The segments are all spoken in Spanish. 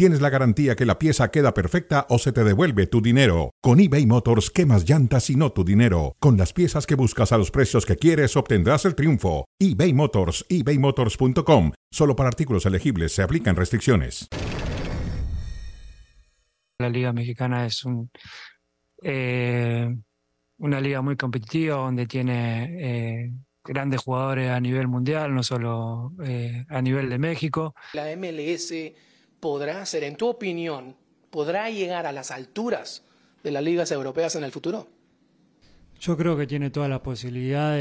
tienes la garantía que la pieza queda perfecta o se te devuelve tu dinero. Con eBay Motors, quemas llantas y no tu dinero. Con las piezas que buscas a los precios que quieres, obtendrás el triunfo. eBay Motors, ebaymotors.com. Solo para artículos elegibles se aplican restricciones. La Liga Mexicana es un, eh, una liga muy competitiva donde tiene eh, grandes jugadores a nivel mundial, no solo eh, a nivel de México. La MLS podrá ser, en tu opinión, podrá llegar a las alturas de las ligas europeas en el futuro. Yo creo que tiene toda la posibilidad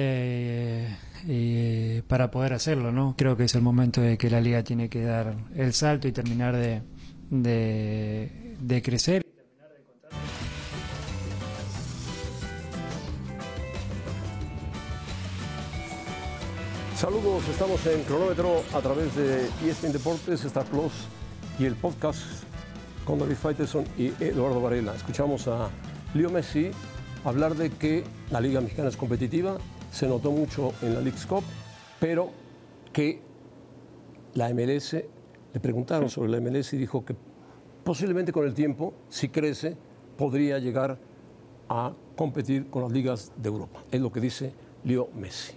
para poder hacerlo, ¿no? Creo que es el momento de que la liga tiene que dar el salto y terminar de, de, de crecer. Saludos, estamos en cronómetro a través de ESPN Deportes, Star Plus y el podcast con David Faiteson y Eduardo Varela. Escuchamos a Leo Messi hablar de que la Liga Mexicana es competitiva, se notó mucho en la League's Cup, pero que la MLS, le preguntaron sobre la MLS y dijo que posiblemente con el tiempo, si crece, podría llegar a competir con las ligas de Europa. Es lo que dice Leo Messi.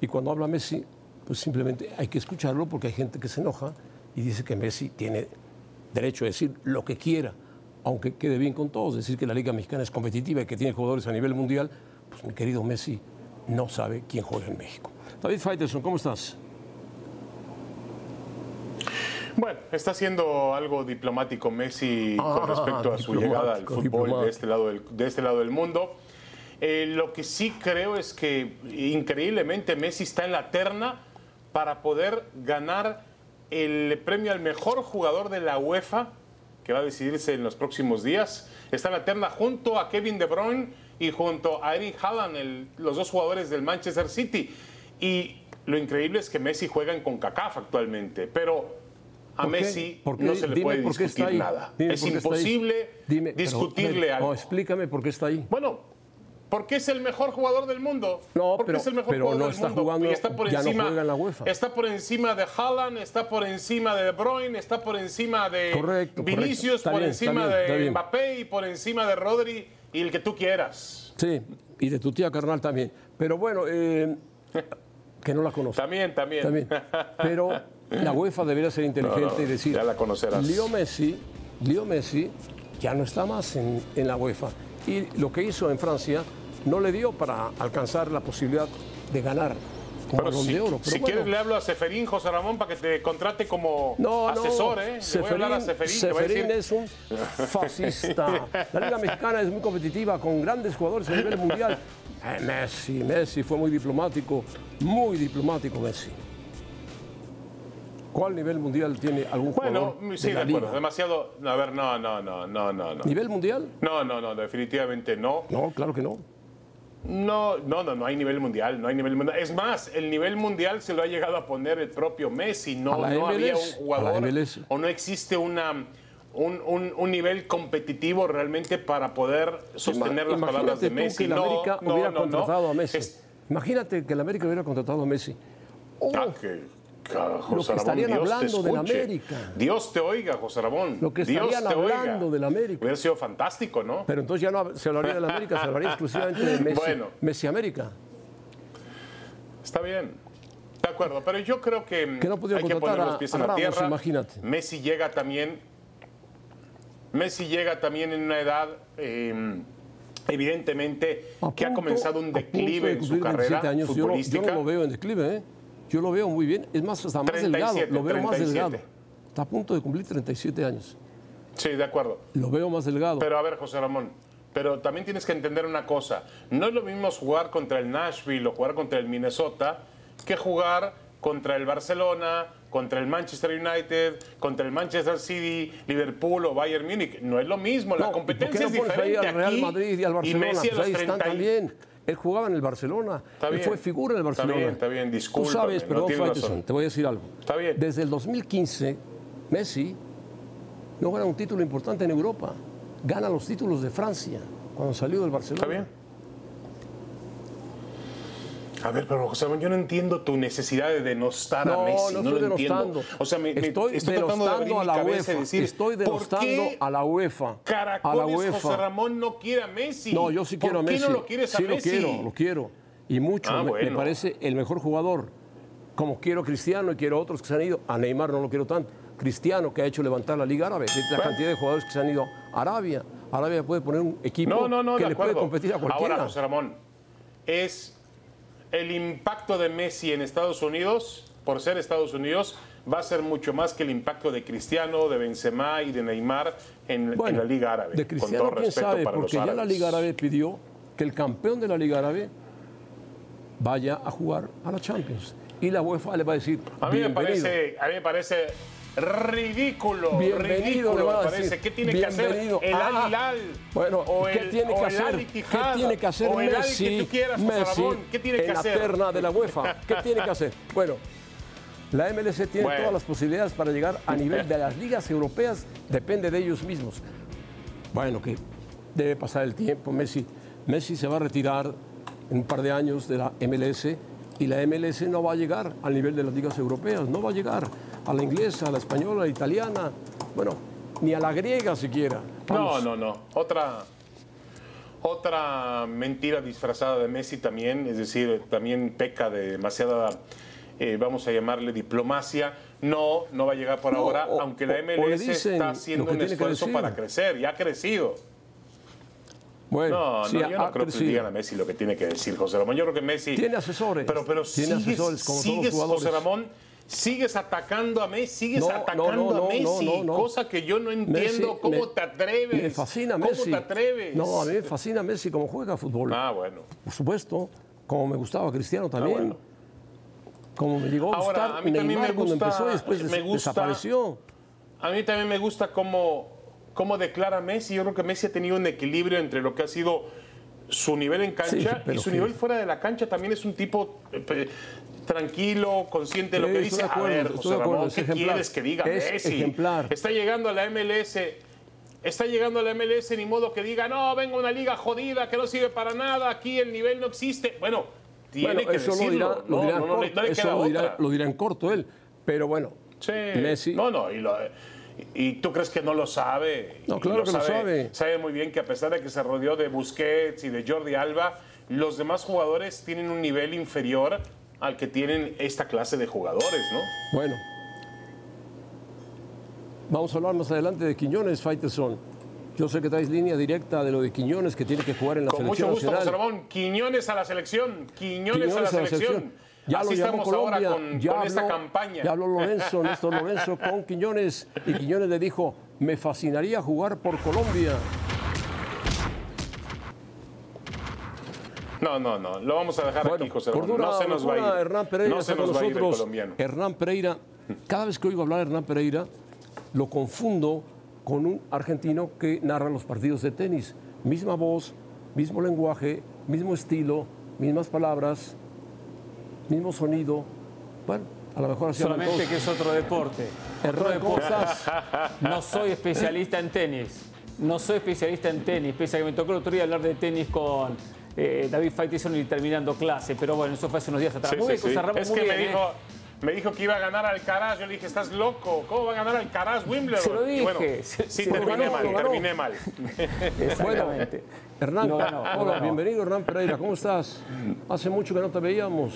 Y cuando habla Messi, pues simplemente hay que escucharlo porque hay gente que se enoja y dice que Messi tiene derecho a decir lo que quiera, aunque quede bien con todos, decir que la Liga Mexicana es competitiva y que tiene jugadores a nivel mundial, pues mi querido Messi no sabe quién juega en México. David Faitelson, ¿cómo estás? Bueno, está haciendo algo diplomático Messi con respecto a su llegada al fútbol de este lado del, de este lado del mundo. Eh, lo que sí creo es que increíblemente Messi está en la terna para poder ganar el premio al mejor jugador de la UEFA, que va a decidirse en los próximos días. Está en la terna junto a Kevin De Bruyne y junto a Eric Haaland, los dos jugadores del Manchester City. Y lo increíble es que Messi juega en CONCACAF actualmente, pero a Messi no se le puede discutir nada. es imposible discutirle algo. explícame por qué está ahí. Bueno, porque es el mejor jugador del mundo. No, porque pero, es el mejor pero jugador no del está mundo. jugando, y está por ya encima, no juega en la UEFA. Está por encima de Haaland, está por encima de De Bruyne, está por encima de Correcto, Vinicius, correcto. Por bien, encima bien, de. Mbappé y por encima de Rodri y el que tú quieras. Sí, y de tu tía carnal también. Pero bueno, eh, que no la conozco. También, también. También. Pero la UEFA debería ser inteligente No, no, y decir, ya la conocerás. Leo Messi, Leo Messi ya no está más en, en la UEFA. Y lo que hizo en Francia no le dio para alcanzar la posibilidad de ganar Pero si, de oro. Pero si bueno, quieres le hablo a Seferín, José Ramón, para que te contrate como no, asesor, no. ¿eh? Le voy a hablar a Seferín. va a Seferín decir- es un fascista. La Liga Mexicana es muy competitiva, con grandes jugadores a nivel mundial. Eh, Messi, Messi fue muy diplomático, muy diplomático Messi. ¿Cuál nivel mundial tiene algún Bueno, jugador sí, de de la acuerdo. liga? Demasiado. A ver, no, no, no, no. no. ¿Nivel mundial? No, no, no, definitivamente no. No, claro que no. No, no, no, no hay nivel mundial, no hay nivel mundial. Es más, el nivel mundial se lo ha llegado a poner el propio Messi. No, no había un jugador o no existe una, un, un- un nivel competitivo realmente para poder sostener las palabras de tú Messi. que el No, América no, hubiera no, no. contratado a Messi. Es- Imagínate que el América hubiera contratado a Messi. Oh, Ah, que- José que Ramón, estarían Dios te hablando del escuche. América. Dios te oiga, José Ramón. Lo que Dios estarían te oiga. hablando del América. Hubiera sido fantástico, ¿no? Pero entonces ya no se hablaría del América, se hablaría exclusivamente de Messi. Bueno. Messi América. Está bien. De acuerdo, pero yo creo que, Que no hay que poner los pies a en la Ramos, tierra. imagínate. Messi llega también. Messi llega también en una edad, eh, evidentemente, que ha comenzado un declive de en su carrera 27 años. Yo futbolística. no, lo veo en declive, ¿eh? Yo lo veo muy bien. Es más, hasta más delgado. 37, Lo veo más 37. delgado. Está a punto de cumplir 37 años. Sí, de acuerdo. Lo veo más delgado. Pero a ver, José Ramón, pero también tienes que entender una cosa. No es lo mismo jugar contra el Nashville o jugar contra el Minnesota que jugar contra el Barcelona, contra el Manchester United, contra el Manchester City, Liverpool o Bayern Múnich. No es lo mismo, No, la ¿y competencia ¿Por qué es no diferente al Real aquí Madrid y al Barcelona? Messi a Pues los ahí están 30 y- también. Él jugaba en el Barcelona. él fue figura en el Barcelona. Está bien, está bien, disculpa. Tú sabes, perdón, no te voy a decir algo. Está bien. Desde el 2015, Messi no gana un título importante en Europa. Gana los títulos de Francia cuando salió del Barcelona. Está bien. A ver, pero José yo no entiendo tu necesidad de denostar a Messi. No, no, lo entiendo. O sea, me, estoy, estoy denostando a la UEFA. Decir, estoy denostando a la UEFA. Caracoles, a la UEFA. José Ramón no quiere a Messi. No, yo sí quiero a Messi. ¿Por qué no lo quieres a sí Messi? Sí lo quiero, lo quiero. Y mucho. Ah, me, parece el mejor jugador. Como quiero a Cristiano y quiero a otros que se han ido. A Neymar no lo quiero tanto. Cristiano, que ha hecho levantar la Liga Árabe. La cantidad de jugadores que se han ido a Arabia. Arabia puede poner un equipo que le puede competir a cualquiera. Ahora, José Ramón, es el impacto de Messi en Estados Unidos, por ser Estados Unidos, va a ser mucho más que el impacto de Cristiano, de Benzema y de Neymar en, la Liga Árabe. De Cristiano, con todo quién sabe, porque ya la Liga Árabe pidió que el campeón de la Liga Árabe vaya a jugar a la Champions. Y la UEFA le va a decir, a mí, me parece, a mí me parece ridículo, Bienvenido, ridículo me parece. ¿Qué tiene que hacer el Al Hilal? Bueno, o ¿qué tiene que hacer? ¿Qué tiene que hacer Messi? Messi ¿Qué tiene que en hacer? la terna de la UEFA. ¿Qué tiene que hacer? Bueno, la MLS tiene todas las posibilidades para llegar a nivel de las ligas europeas, depende de ellos mismos. Bueno, que debe pasar el tiempo, Messi. Messi se va a retirar en un par de años de la MLS y la MLS no va a llegar al nivel de las ligas europeas, no va a llegar a la inglesa, a la española, a la italiana, bueno, ni a la griega siquiera. No, no, no. Otra, otra mentira disfrazada de Messi también, es decir, también peca de demasiada, eh, vamos a llamarle diplomacia. No, no va a llegar por ahora, aunque la MLS está haciendo un esfuerzo para crecer y ha crecido. Bueno, no, no, yo no creo que digan a Messi lo que tiene que decir José Ramón. Yo creo que Messi. Tiene asesores. Pero, pero tiene sigues, asesores como sigues, José Ramón, sigues atacando a Messi, sigues atacando a Messi, cosa que yo no entiendo. ¿Cómo te atreves? Me fascina Messi. ¿Cómo te atreves? No, a mí me fascina Messi como juega fútbol. Ah, bueno. Por supuesto, como me gustaba Cristiano ah, también. Como me llegó a gustar a mí también me gusta, cuando empezó y después me gusta, desapareció. A mí también me gusta cómo, cómo declara Messi. Yo creo que Messi ha tenido un equilibrio entre lo que ha sido su nivel en cancha y su nivel fuera de la cancha también es un tipo eh, tranquilo, consciente de lo que dice. a ver, José Ramón, ¿qué quieres que diga Messi? Está llegando a la MLS. Está llegando a la MLS, ni modo que diga, no, venga una liga jodida que no sirve para nada, aquí el nivel no existe. Bueno, tiene que eso decirlo. Lo dirá, no, eso lo dirá, en corto él. Pero bueno, Messi. No, no, y, tú crees que no lo sabe? No, claro que lo sabe. Sabe muy bien que a pesar de que se rodeó de Busquets y de Jordi Alba, los demás jugadores tienen un nivel inferior al que tienen esta clase de jugadores, ¿no? Bueno. Vamos a hablar más adelante de Quiñones, Faitelson. Yo sé que traes línea directa de lo de Quiñones que tiene que jugar en la selección Con mucho gusto, José Ramón. Quiñones a la selección. Quiñones, a la selección. Ya Así lo estamos Colombia, ahora con, ya esta campaña. Ya habló Lorenzo, Néstor Lorenzo con Quiñones. Y Quiñones le dijo, me fascinaría jugar por Colombia. No, no, no. Lo vamos a dejar aquí, José Ramón. No se nos va a ir. Hernán Pereira no se nos va a ir el colombiano. Hernán Pereira, cada vez que oigo hablar de Hernán Pereira, lo confundo con un argentino que narra los partidos de tenis. Misma voz, mismo lenguaje, mismo estilo, mismas palabras, mismo sonido. Bueno, a lo mejor así Solamente que es otro deporte. Otro deporte. No soy especialista en tenis. No soy especialista en tenis, pese a que me tocó el otro día hablar de tenis con eh, David Faitison y terminando clase, pero bueno, eso fue hace unos días atrás. es que me, dijo, ¿eh? me dijo que iba a ganar Alcaraz, yo le dije, estás loco, ¿cómo va a ganar Alcaraz Wimbledon? Se lo dije. bueno, sí, terminé mal, terminé mal. Exactamente. Hernán, hola, bienvenido Hernán Pereira, ¿cómo estás? Hace mucho que no te veíamos.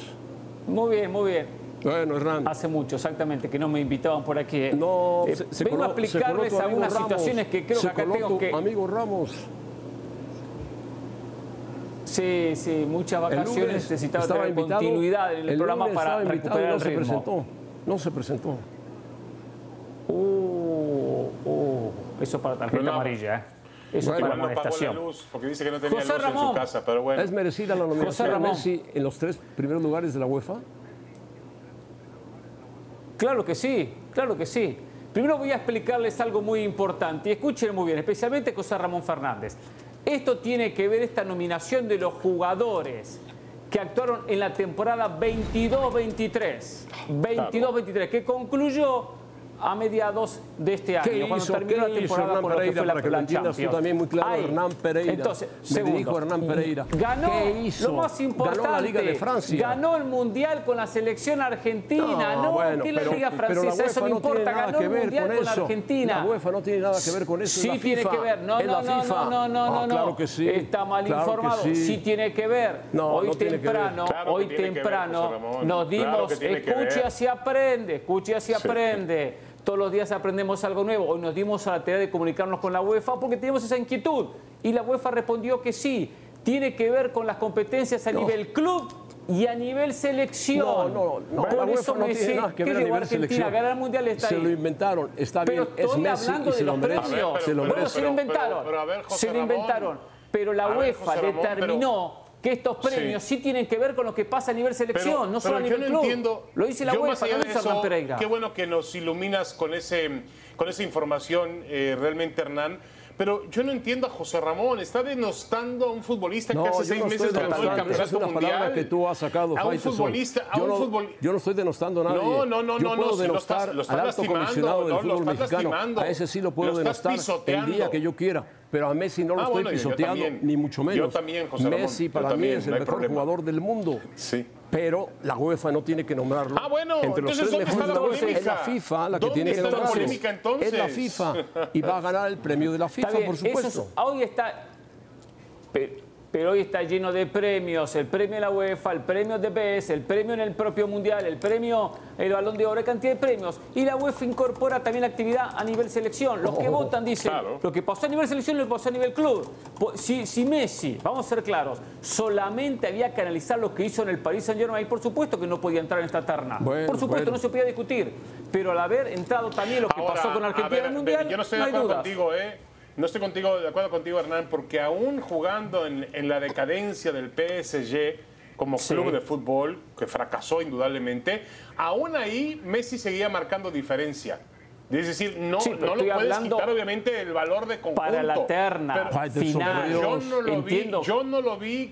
Muy bien, muy bien. Bueno, Hernán. Hace mucho, exactamente, que no me invitaban por aquí. ¿eh? No, eh, se, vengo a explicarles algunas situaciones que creo que acá tengo que... amigo Ramos. Sí, sí, muchas vacaciones necesitaba tener continuidad en el, programa para recuperar no el se presentó, no se presentó. Oh, oh, eso para tarjeta amarilla, ¿eh? Eso bueno, para amonestación. Luz porque dice que no tenía José luz Ramón. en su casa, pero bueno. ¿Es merecida la nominación de Messi en los tres primeros lugares de la UEFA? Claro que sí, claro que sí. Primero voy a explicarles algo muy importante y escuchen muy bien, especialmente José Ramón Fernández. Esto tiene que ver esta nominación de los jugadores que actuaron en la temporada 22-23. 22-23, que concluyó a mediados de este año, ¿Qué cuando hizo? terminó ¿Qué la temporada Hernán con lo que Pereira fue la, para que lo la entiendas tú Champions. también muy claro, Ahí. Hernán Pereira? Entonces, Me segundo, dirijo a Hernán Pereira. Ganó ¿Qué hizo? lo más importante. Ganó la Liga de Francia. Ganó el Mundial con la selección argentina. No, bueno, ¿qué la pero- Liga la francesa? Eso no no tiene importa. nada Ganó que el Mundial con con la. Argentina. La UEFA no tiene nada que ver con eso, es Sí la tiene FIFA. que ver. No, no, no, no, no, no, Ah, no, no. claro que sí. Está mal Claro informado. sí. Sí. tiene que ver. No, hoy no temprano, hoy temprano nos dimos, ver. así aprende, escuche así aprende. Todos los días aprendemos algo nuevo. Hoy nos dimos a la tarea de comunicarnos con la UEFA porque teníamos esa inquietud. Y la UEFA respondió que sí. Tiene que ver con las competencias a nivel club y a nivel selección. No, no, no. Por la UEFA eso no nada que ¿qué ver a llevó nivel Argentina? selección. Ganar el Mundial está Se ahí. lo inventaron, está Pero bien, es estoy Messi hablando de se lo los se lo pero- se inventaron. pero, a ver, José se lo Ramón. inventaron. Pero la ver, UEFA Ramón, determinó que estos premios sí. tienen que ver con lo que pasa a nivel selección, Pero- no solo a nivel yo no club. entiendo. lo dice la yo UEFA, no Hernán Pereira. Qué bueno que nos iluminas con ese con esa información eh, realmente, Hernán. Pero yo no entiendo a José Ramón. Está denostando a un futbolista No, que hace yo seis no meses ganó el esa es campeonato una mundial. que tú has sacado, a un futbolista, a yo un no, futbol- Yo no estoy denostando a nadie. No, no, no, yo no, puedo no, si lo denostar estás- lo estás al alto lastimando, comisionado del no, lo fútbol estás mexicano. lastimando. A ese sí lo puedo Lo denostar el pisoteando. día que yo quiera. Pero a Messi no lo Ah, estoy bueno, yo- yo pisoteando, ni mucho Yo menos. también, José Ramón. Messi Yo para mí es el mejor jugador del mundo. Sí. Pero la UEFA no tiene que nombrarlo. Ah, bueno, Entre los entonces, tres ¿dónde mejores está de la es la? FIFA la que ¿Dónde tiene que está la nombrarlo. polémica, entonces? Es la FIFA y va a ganar el premio de la FIFA, Está bien, por eso supuesto. es- hoy está. Pe- Pero hoy está lleno de premios, el premio de la UEFA, el premio de BES, el premio en el propio Mundial, el premio el Balón de Oro, hay cantidad de premios. Y la UEFA incorpora también la actividad a nivel selección. Los que Oh, votan dicen, claro. lo que pasó a nivel selección lo pasó a nivel club. Si, si Messi, vamos a ser claros, solamente había que analizar lo que hizo en el Paris Saint Germain, por supuesto que no podía entrar en esta terna. Bueno, por supuesto, bueno. no se podía discutir. Pero al haber entrado también lo que Ahora, pasó con Argentina ver, en el Mundial, Yo no estoy no hay contigo, ¿eh? No estoy contigo, de acuerdo contigo, Hernán, porque aún jugando en, en la decadencia del PSG como Sí. club de fútbol, que fracasó indudablemente, aún ahí Messi seguía marcando diferencia. Es decir, no, Sí, no lo puedes quitar obviamente el valor de conjunto. para la terna Pero final. yo no lo vi, yo no lo vi.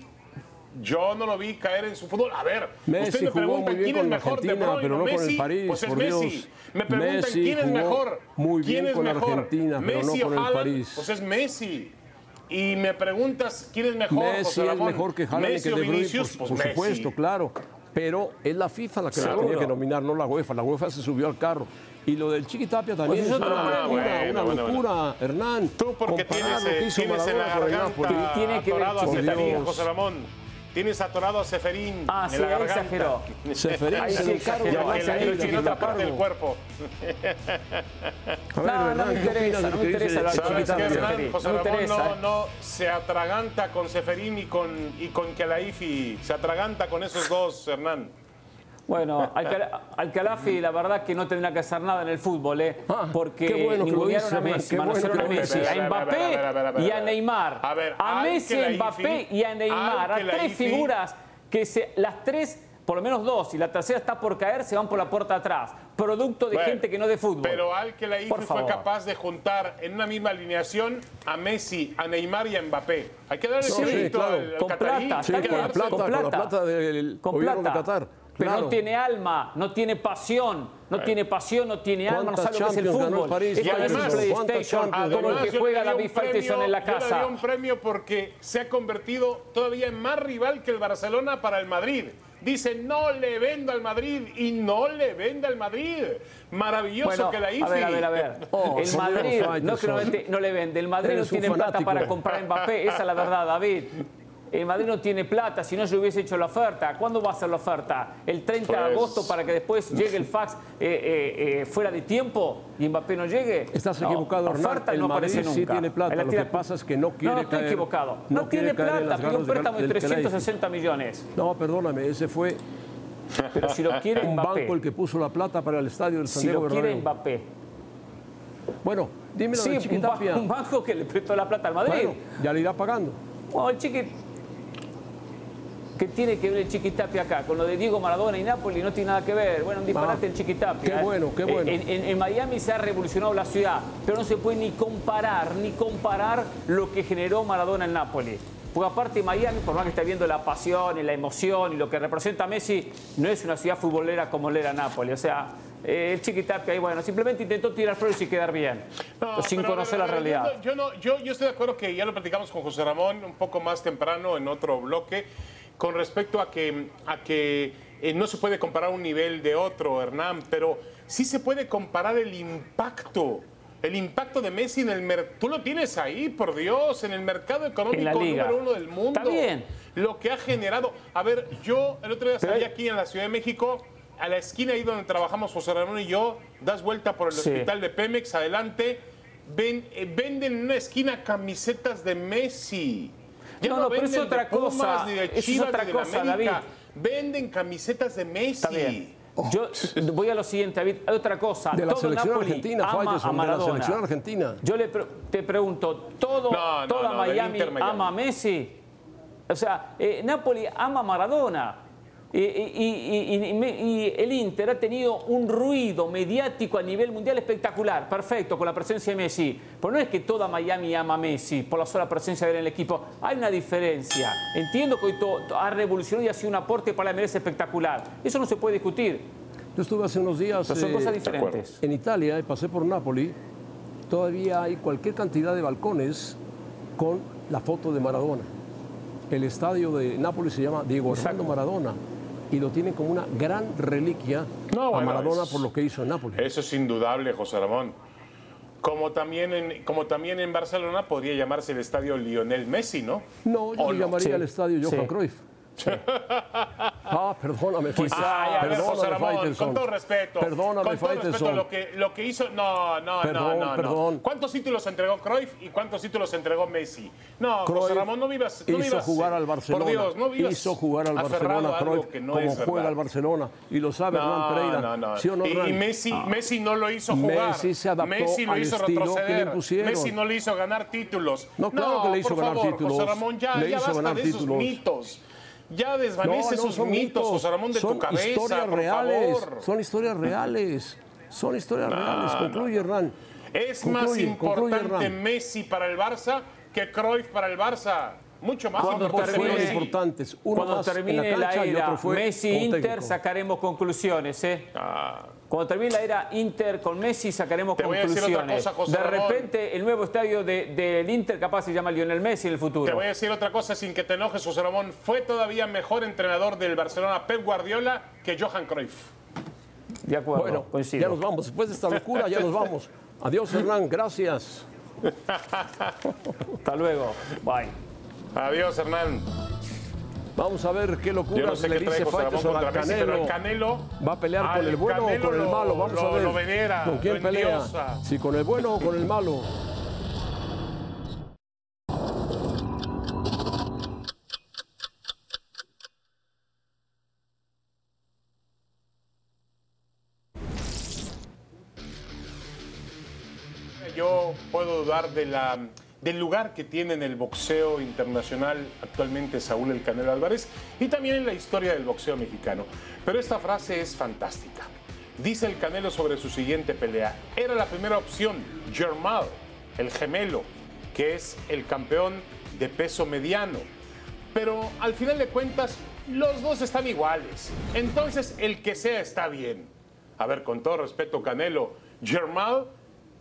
Yo no lo vi caer en su fútbol. A ver, Messi usted me jugó pregunta quién es mejor, De Argentina, Bruyne pero no con el Messi. París, Pues es por Messi. Dios. Me preguntan Messi quién es mejor. muy bien ¿Quién es con mejor? Argentina, pero no Messi con el Haaland? París. Pues es Messi. Y me preguntas quién es mejor. Messi José es mejor que Haaland y Messi que o De Bruyne, Vinicius, por, pues por Messi. supuesto, claro. Pero es la FIFA la que la tenía que nominar, no la UEFA. La UEFA se subió al carro. Y lo del Chiquitapia también Pues es una- Ah, bueno, una bueno, locura, Hernán. Tú porque tienes, lo que eh, hizo tienes en la garganta. Tiene que ver. José Ramón. Tienes atorado a Seferín Ah, en sí, la exageró. Seferín Ahí se sí exageró, ya la, Seferín, en otra parte del cuerpo. A ver, No, no me ¿qué interesa, no me que interesa de ¿Sabes qué. Hernán? José no Ramón interesa, no, no se atraganta con Seferín y con, y con Kelaifi. Se atraganta con esos dos, Hernán. Bueno, Alcalafi, la verdad que no tendrá que hacer nada en el fútbol, ¿eh? Ah, porque qué bueno que lo ningunearon a Messi, qué bueno manosearon que a Messi, a Mbappé y a. Neymar. A ver, a Messi, a Mbappé y a Neymar. A tres figuras que se, las tres, por lo menos dos, y la tercera está por caer, se van por la puerta atrás. Producto de Bueno, gente que no de fútbol. Pero Al Por fue favor. capaz de juntar en una misma alineación a Messi, a Neymar y a Mbappé. Hay que darle sí, claro. al, al Con catarí. plata, Sí, que con la plata, con la plata del Con gobierno plata. de Qatar. Pero claro. no tiene alma, no tiene pasión, no tiene pasión, no tiene alma, no ¿Cuántas sabe lo que es el fútbol. París? Y no es un además, ¿cuántas PlayStation como el que juega David Faitelson en la Yo le casa. un premio porque se ha convertido todavía en más rival que el Barcelona para el Madrid. Dice, no le venda al Madrid y no le venda al Madrid. Maravilloso Bueno, que la IFI. a ver, a ver, a ver. Oh, el Madrid no que no, le vende, el Madrid no tiene plata para comprar a Mbappé, esa es la verdad, David. El Madrid no tiene plata, si no se hubiese hecho la oferta. ¿Cuándo va a ser la oferta? ¿El 30 de Pues- agosto para que después llegue el fax eh, eh, eh, fuera de tiempo y Mbappé no llegue? Estás No, equivocado, Hernán. oferta El no aparece Madrid sí nunca. tiene plata, lo que pasa es que no quiere No, no estoy caer- equivocado. no No, quiere tiene plata, pidió un préstamo de del Kelaifi. 360 millones. No, perdóname, ese fue Pero si lo quiere un Mbappé, banco el que puso la plata para el estadio del San si Diego lo quiere Bernabéu. Mbappé. Bueno, dime lo Sí, de un, ba- Chiquitapia. un banco que le prestó la plata al Madrid. Bueno, ya le irá pagando. Bueno, el Chiqui... ¿Qué tiene que ver el Chiquitapia acá? Con lo de Diego Maradona y Napoli no tiene nada que ver. Bueno, un disparate el Chiquitapia. Qué bueno, qué bueno. En, Miami se ha revolucionado la ciudad, pero no se puede ni comparar, ni comparar lo que generó Maradona en Napoli. Porque aparte Miami, por más que esté viendo la pasión y la emoción y lo que representa Messi, no es una ciudad futbolera como lo era Napoli. O sea, eh, el Chiquitapia y bueno, simplemente intentó tirar flores y quedar bien, sin conocer la realidad. Yo, no, yo, yo estoy de acuerdo que ya lo platicamos con José Ramón un poco más temprano en otro bloque con respecto a que, a que eh, no se puede comparar un nivel de otro, Hernán, pero sí se puede comparar el impacto. El impacto de Messi en el mercado. Tú lo tienes ahí, por Dios, en el mercado económico número uno del mundo. Está bien. Lo que ha generado. A ver, yo el otro día salí aquí en la Ciudad de México, a la esquina ahí donde trabajamos José Ramón y yo, das vuelta por el hospital de Pemex, adelante, ven, eh, venden en una esquina camisetas de Messi no, no, pero es otra cosa. es otra cosa, David. Venden camisetas de Messi. Está bien. Yo voy a lo siguiente, David. Hay otra cosa. De la selección argentina, ama a Maradona. De la selección argentina. Yo le te pregunto, ¿todo, ¿toda Miami, ama a Messi? O sea, eh, Napoli ama a Maradona. Y, el Inter ha tenido un ruido mediático a nivel mundial espectacular, perfecto, con la presencia de Messi. Pero no es que toda Miami ama a Messi por la sola presencia de él en el equipo. Hay una diferencia. Entiendo que hoy ha revolucionado y ha sido un aporte para la MLS espectacular. Eso no se puede discutir. Yo estuve hace unos días son cosas eh, diferentes. en Italia y pasé por Nápoli. Todavía hay cualquier cantidad de balcones con la foto de Maradona. El estadio de Nápoles se llama Diego Armando Maradona y lo tienen como una gran reliquia a Maradona por lo que hizo en Nápoles. Eso es indudable, José Ramón. Como también, en, como también en Barcelona podría llamarse el estadio Lionel Messi, ¿no? No, yo le llamaría el estadio Johan Cruyff. Ah, perdóname, Quizá, ah, perdóname, con todo respeto. Perdóname, con todo respeto, lo que, lo que hizo. No, no, no, no, perdón. ¿Cuántos títulos entregó Cruyff y cuántos títulos entregó Messi? No, José Ramón, no vivas. No hizo jugar al Barcelona. Por Dios, no vivas. Hizo jugar al Barcelona, Cruyff, como juega al Barcelona. Y lo sabe Hernán Pereira. No, no, ¿Sí o no, y, Messi, ah. Messi no lo hizo jugar. Messi se adaptó Messi lo hizo retroceder. Messi no le hizo ganar títulos. No, claro que le hizo ganar títulos. José Ramón, ya basta de esos mitos. Ya desvanece esos mitos, José Ramón, de tu cabeza, historias reales, Son historias reales. Son historias reales. Concluye, Hernán. Es más importante Messi para el Barça que Cruyff para el Barça. Mucho más Cuando termine, importantes. Cuando termine la, era Messi-Inter sacaremos conclusiones. ¿eh? Ah. Cuando termine la era Inter con Messi sacaremos conclusiones. de repente el nuevo estadio del de, Inter capaz se llama Lionel Messi en el futuro. Te voy a decir otra cosa sin que te enojes, José Ramón. Fue todavía mejor entrenador del Barcelona Pep Guardiola que Johan Cruyff. De acuerdo, bueno, coincido. ya nos vamos. Después de esta locura ya nos vamos. Adiós, Hernán. Gracias. Hasta luego. Bye. Adiós, Hernán. Vamos a ver qué locura no sé le dice Faitelson al Canelo. el Canelo. ¿Va a pelear con el bueno o con el malo? Vamos a ver. ¿Con quién pelea? Si con el bueno o con el malo. Yo puedo dudar de la del lugar que tiene en el boxeo internacional actualmente Saúl El Canelo Álvarez y también en la historia del boxeo mexicano. Pero esta frase es fantástica. Dice el Canelo sobre su siguiente pelea. Era la primera opción, Germán, el gemelo, que es el campeón de peso mediano. Pero al final de cuentas, los dos están iguales. Entonces, el que sea está bien. A ver, con todo respeto, Canelo, Germán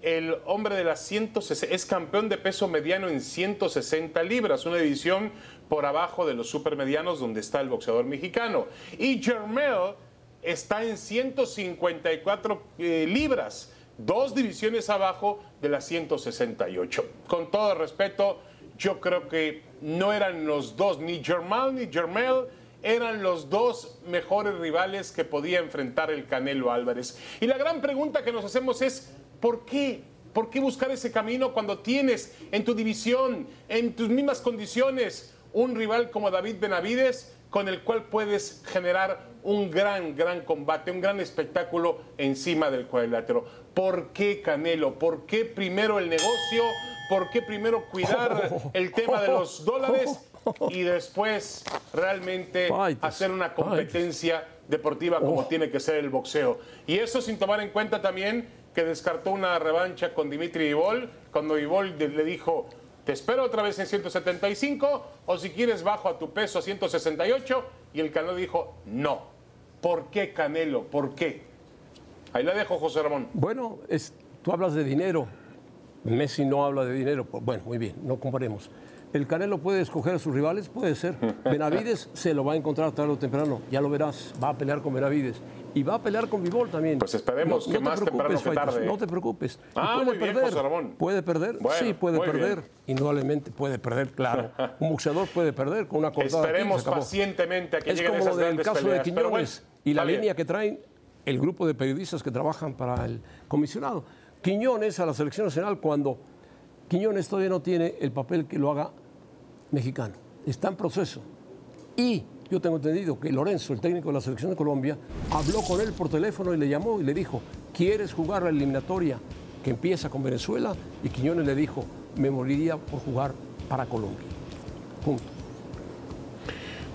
el hombre de las 160, es campeón de peso mediano en 160 libras, una división por abajo de los supermedianos donde está el boxeador mexicano. Y Jermel está en 154 eh, libras, dos divisiones abajo de las 168. Con todo respeto, yo creo que no eran los dos, ni Jermel ni Jermel eran los dos mejores rivales que podía enfrentar el Canelo Álvarez. Y la gran pregunta que nos hacemos es, ¿Por qué? ¿Por qué buscar ese camino cuando tienes en tu división, en tus mismas condiciones, un rival como David Benavides con el cual puedes generar un gran, gran combate, un gran espectáculo encima del cuadrilátero? ¿Por qué Canelo? ¿Por qué primero el negocio? ¿Por qué primero cuidar el tema de los dólares y después realmente hacer una competencia deportiva como oh. tiene que ser el boxeo. Y eso sin tomar en cuenta también que descartó una revancha con Dimitri Ivol, cuando Ivol le dijo, te espero otra vez en 175 o si quieres bajo a tu peso a 168 y el Canelo dijo, no. ¿Por qué Canelo? ¿Por qué? Ahí la dejo, José Ramón. Bueno, es, tú hablas de dinero. Messi no habla de dinero. Bueno, muy bien, no comparemos. ¿El Canelo puede escoger a sus rivales? Puede ser. Benavides se lo va a encontrar tarde o temprano. Ya lo verás. Va a pelear con Benavides. Y va a pelear con Vivol también. Pues esperemos que más temprano que tarde. No te preocupes. Ah, puede perder. ¿Puede perder? sí, puede perder. Indudablemente puede perder, claro. Un boxeador puede perder con una cortada. Esperemos pacientemente a que es lleguen como esas del caso de Quiñones y la línea que traen el grupo de periodistas que trabajan para el comisionado. Quiñones a la selección nacional cuando Quiñones todavía no tiene el papel que lo haga mexicano. Está en proceso. Y yo tengo entendido que Lorenzo, el técnico de la selección de Colombia, habló con él por teléfono y le llamó y le dijo, ¿quieres jugar la eliminatoria que empieza con Venezuela? Y Quiñones le dijo, me moriría por jugar para Colombia. Punto.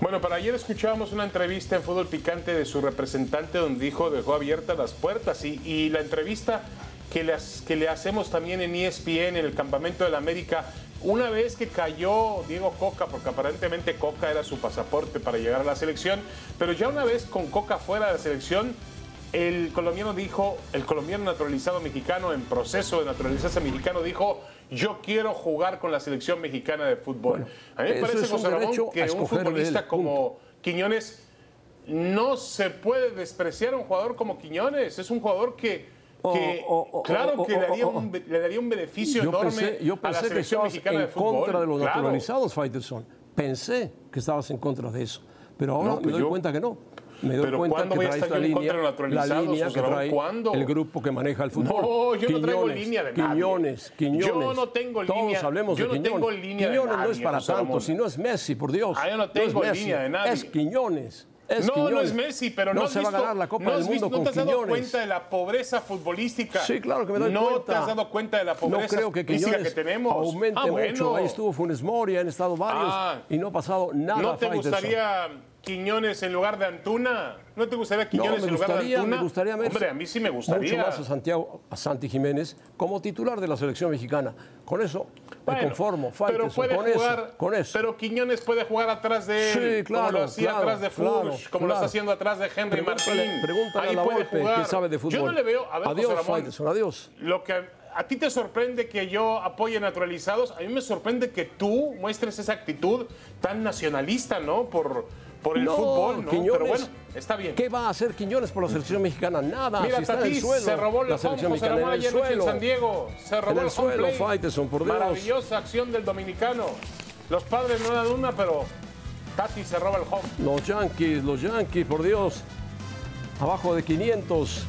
Bueno, para ayer escuchábamos una entrevista en Fútbol Picante de su representante donde dijo dejó abiertas las puertas y, la entrevista que, que le hacemos también en ESPN, en el Campamento de la América, una vez que cayó Diego Coca, porque aparentemente Coca era su pasaporte para llegar a la selección, pero ya una vez con Coca fuera de la selección, el colombiano dijo, el colombiano naturalizado mexicano en proceso de naturalizarse mexicano dijo, yo quiero jugar con la selección mexicana de fútbol. a mí me parece, José Ramón, que un futbolista como Quiñones no se puede despreciar a un jugador como Quiñones. Es un jugador que claro que le daría, un, le daría, un, beneficio enorme yo pensé a la selección que mexicana en contra de los naturalizados, Faitelson. Pensé que estabas en contra de eso. Pero ahora me pues doy cuenta que no. Me doy cuenta que traes la línea, la línea que trae ¿cuándo? el grupo que maneja el fútbol. No, yo no traigo línea de nadie. Quiñones, Quiñones. Yo no tengo línea. Todos hablemos yo de no Quiñones. tengo línea Quiñones de nadie, no es para tanto, si no es Messi, por Dios. Ah, yo no tengo es línea de nadie. Es Quiñones. Es no, Quiñones. no es Messi, pero no, no has se visto, va a ganar la Copa no del Mundo visto, con ¿No te has Quiñones. dado cuenta de la pobreza futbolística? Sí, claro que me doy no cuenta. te has dado cuenta de la pobreza no creo que Quiñones que tenemos. aumente ah, bueno. mucho. Ahí estuvo Funes Mori, han estado varios Ah. y no ha pasado nada. ¿No te gustaría Quiñones en lugar de Antuna? ¿No te gustaría Quiñones me en lugar de gustaría, Antuna? me gustaría ver Hombre, a mí sí me gustaría. Mucho más a Santiago, a Santi Jiménez como titular de la selección mexicana. Con eso me Bueno, conformo. pero puede con jugar, eso, con eso. Pero Quiñones puede jugar atrás de él, Sí, claro, como lo hacía claro, atrás de Fuchs, claro, como lo está haciendo atrás de Henry Martín. Pregúntale Ahí a la puede Volpe, jugar. que sabe de fútbol. Yo no le veo, a ver, adiós, José Ramón, adiós. lo que a ti te sorprende que yo apoye naturalizados, a mí me sorprende que tú muestres esa actitud tan nacionalista, ¿no? Por, por el No, fútbol, ¿no? Quiñones, Pero bueno, está bien. ¿Qué va a hacer Quiñones por la selección mexicana? Nada. Mira, si está en el Tatís suelo. se robó la el selección mexicana en el en suelo. San Diego. Se robó En el home suelo, play. Faitelson, por Dios. Maravillosa acción del dominicano. Los padres no dan una, pero Tati se roba el home. Los Yankees, los Yankees, por Dios. Abajo de 500.